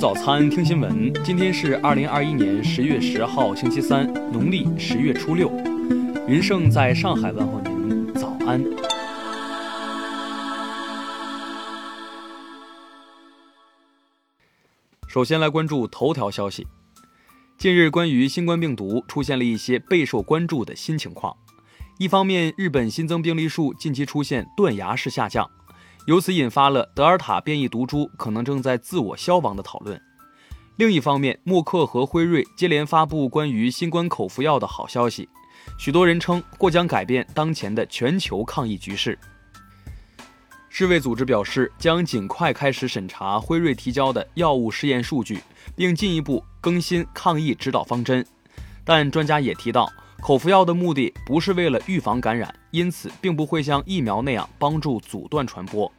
早餐，听新闻。今天是二零二一年十月十号，星期三，农历十月初六。云盛在上海问候您，早安。首先来关注头条消息。近日，关于新冠病毒出现了一些备受关注的新情况。一方面，日本新增病例数近期出现断崖式下降。由此引发了德尔塔变异毒株可能正在自我消亡的讨论。另一方面，默克和辉瑞接连发布关于新冠口服药的好消息，许多人称或将改变当前的全球抗疫局势。世卫组织表示，将尽快开始审查辉瑞提交的药物试验数据，并进一步更新抗疫指导方针。但专家也提到。口服药的目的不是为了预防感染，因此并不会像疫苗那样帮助阻断传播。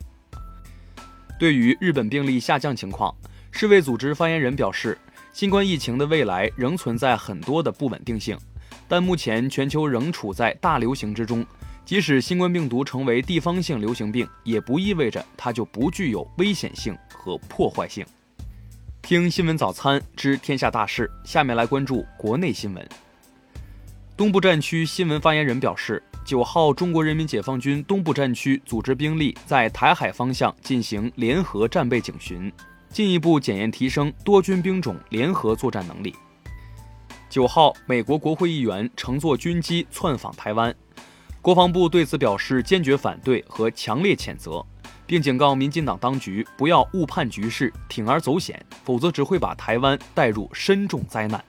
对于日本病例下降情况，世卫组织发言人表示，新冠疫情的未来仍存在很多的不稳定性，但目前全球仍处在大流行之中。即使新冠病毒成为地方性流行病，也不意味着它就不具有危险性和破坏性。听新闻早餐知天下大事，下面来关注国内新闻。东部战区新闻发言人表示，九号，中国人民解放军东部战区组织兵力在台海方向进行联合战备警巡，进一步检验提升多军兵种联合作战能力。九号，美国国会议员乘坐军机窜访台湾，国防部对此表示坚决反对和强烈谴责，并警告民进党当局不要误判局势，铤而走险，否则只会把台湾带入深重灾难。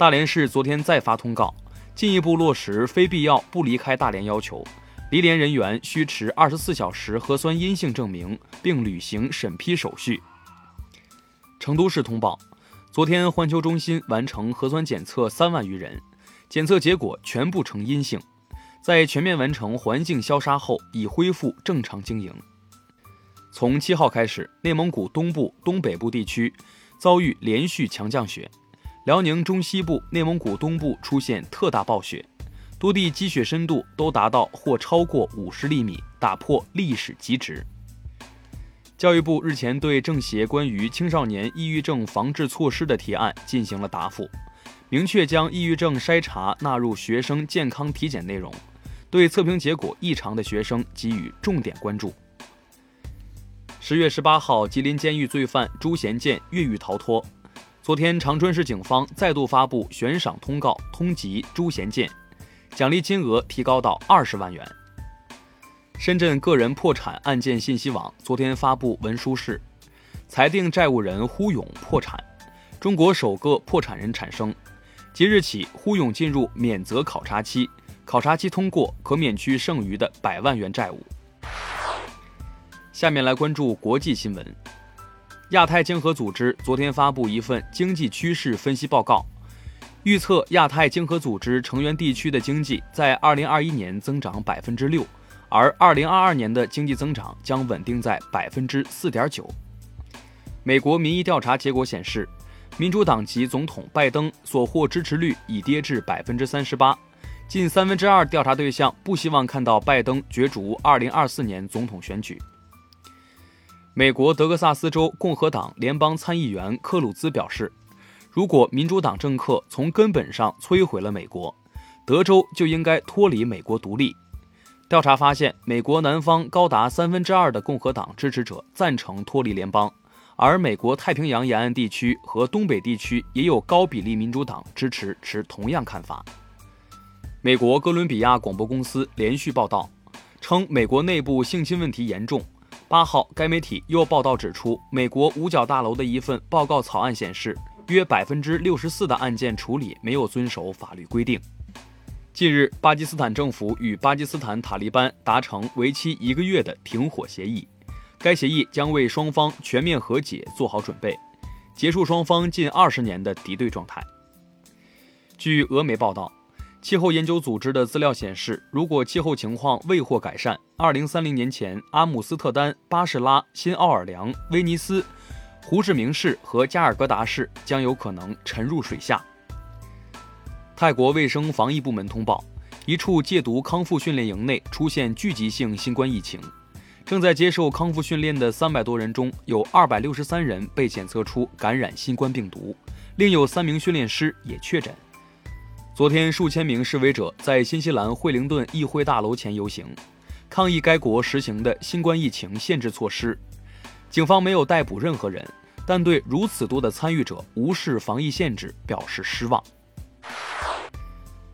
大连市昨天再发通告，进一步落实非必要不离开大连要求，离连人员需持二十四小时核酸阴性证明，并履行审批手续。成都市通报，昨天环球中心完成核酸检测三万余人，检测结果全部呈阴性，在全面完成环境消杀后，已恢复正常经营。从七号开始，内蒙古东部、东北部地区遭遇连续强降雪。辽宁中西部、内蒙古东部出现特大暴雪，多地积雪深度都达到或超过五十厘米，打破历史极值。教育部日前对政协关于青少年抑郁症防治措施的提案进行了答复，明确将抑郁症筛查纳入学生健康体检内容，对测评结果异常的学生给予重点关注。十月十八号，吉林监狱罪犯朱贤建越狱逃脱。昨天，长春市警方再度发布悬赏通告，通缉朱贤建，奖励金额提高到二十万元。深圳个人破产案件信息网昨天发布文书是，裁定债务人呼勇破产，中国首个破产人产生。即日起，呼勇进入免责考察期，考察期通过可免去剩余的百万元债务。下面来关注国际新闻。亚太经合组织昨天发布一份经济趋势分析报告，预测亚太经合组织成员地区的经济在2021年增长百分之六，而2022年的经济增长将稳定在百分之四点九。美国民意调查结果显示，民主党籍总统拜登所获支持率已跌至百分之三十八，近三分之二调查对象不希望看到拜登角逐2024年总统选举。美国德克萨斯州共和党联邦参议员克鲁兹表示，如果民主党政客从根本上摧毁了美国，德州就应该脱离美国独立。调查发现，美国南方高达三分之二的共和党支持者赞成脱离联邦，而美国太平洋沿岸地区和东北地区也有高比例民主党支持持同样看法。美国哥伦比亚广播公司连续报道称，美国内部性侵问题严重。八号，该媒体又报道指出，美国五角大楼的一份报告草案显示，约百分之六十四的案件处理没有遵守法律规定。近日，巴基斯坦政府与巴基斯坦塔利班达成为期一个月的停火协议，该协议将为双方全面和解做好准备，结束双方近二十年的敌对状态。据俄媒报道。气候研究组织的资料显示，如果气候情况未获改善，2030年前，阿姆斯特丹、巴士拉、新奥尔良、威尼斯、胡志明市和加尔各答市将有可能沉入水下。泰国卫生防疫部门通报，一处戒毒康复训练营内出现聚集性新冠疫情，正在接受康复训练的三百多人中，有二百六十三人被检测出感染新冠病毒，另有三名训练师也确诊。昨天，数千名示威者在新西兰惠灵顿议会大楼前游行，抗议该国实行的新冠疫情限制措施。警方没有逮捕任何人，但对如此多的参与者无视防疫限制表示失望。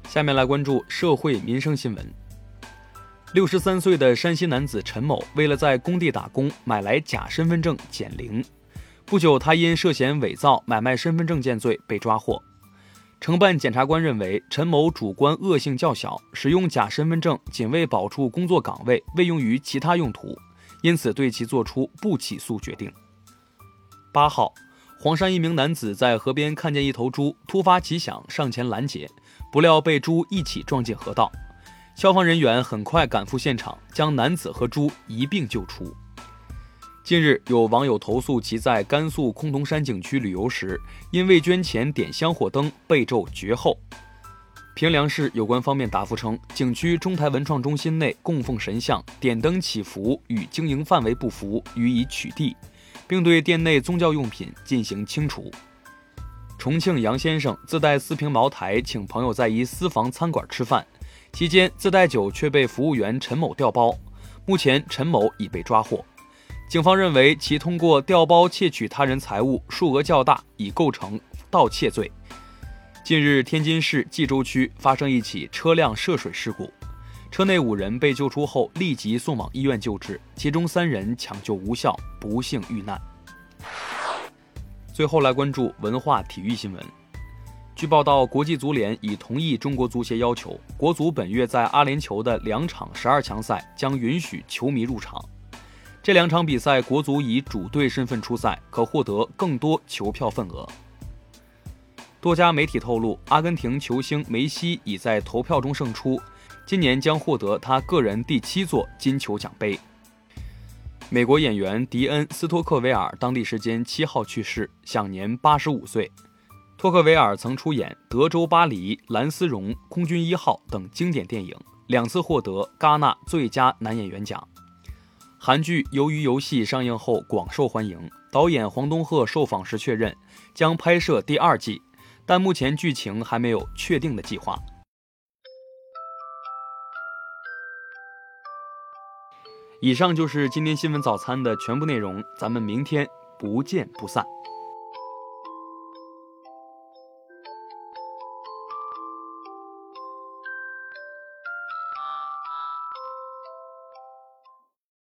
下面来关注社会民生新闻。六十三岁的山西男子陈某，为了在工地打工，买来假身份证减龄。不久，他因涉嫌伪造、买卖身份证件罪被抓获。承办检察官认为，陈某主观恶性较小，使用假身份证仅为保住工作岗位，未用于其他用途，因此对其作出不起诉决定。八号，黄山一名男子在河边看见一头猪，突发奇想上前拦截，不料被猪一起撞进河道。消防人员很快赶赴现场，将男子和猪一并救出。近日，有网友投诉其在甘肃崆峒山景区旅游时，因未捐钱点香火灯被咒绝后。平凉市有关方面答复称，景区中台文创中心内供奉神像点灯祈福与经营范围不符，予以取缔，并对店内宗教用品进行清除。重庆杨先生自带四瓶茅台，请朋友在一私房餐馆吃饭。期间自带酒却被服务员陈某调包，目前陈某已被抓获。警方认为其通过调包窃取他人财物数额较大，已构成盗窃罪。近日，天津市蓟州区发生一起车辆涉水事故，车内五人被救出后立即送往医院救治，其中三人抢救无效，不幸遇难。最后来关注文化体育新闻。据报道，国际足联已同意中国足协要求，国足本月在阿联酋的两场十二强赛将允许球迷入场。这两场比赛，国足以主队身份出赛，可获得更多球票份额。多家媒体透露，阿根廷球星梅西已在投票中胜出，今年将获得他个人第七座金球奖杯。美国演员迪恩·斯托克维尔当地时间七号去世，享年八十五岁。托克维尔曾出演《德州巴黎》《蓝丝绒》《空军一号》等经典电影，两次获得戛纳最佳男演员奖。韩剧《鱿鱼游戏》上映后广受欢迎，导演黄东赫受访时确认将拍摄第二季，但目前剧情还没有确定的计划。以上就是今天新闻早餐的全部内容，咱们明天不见不散。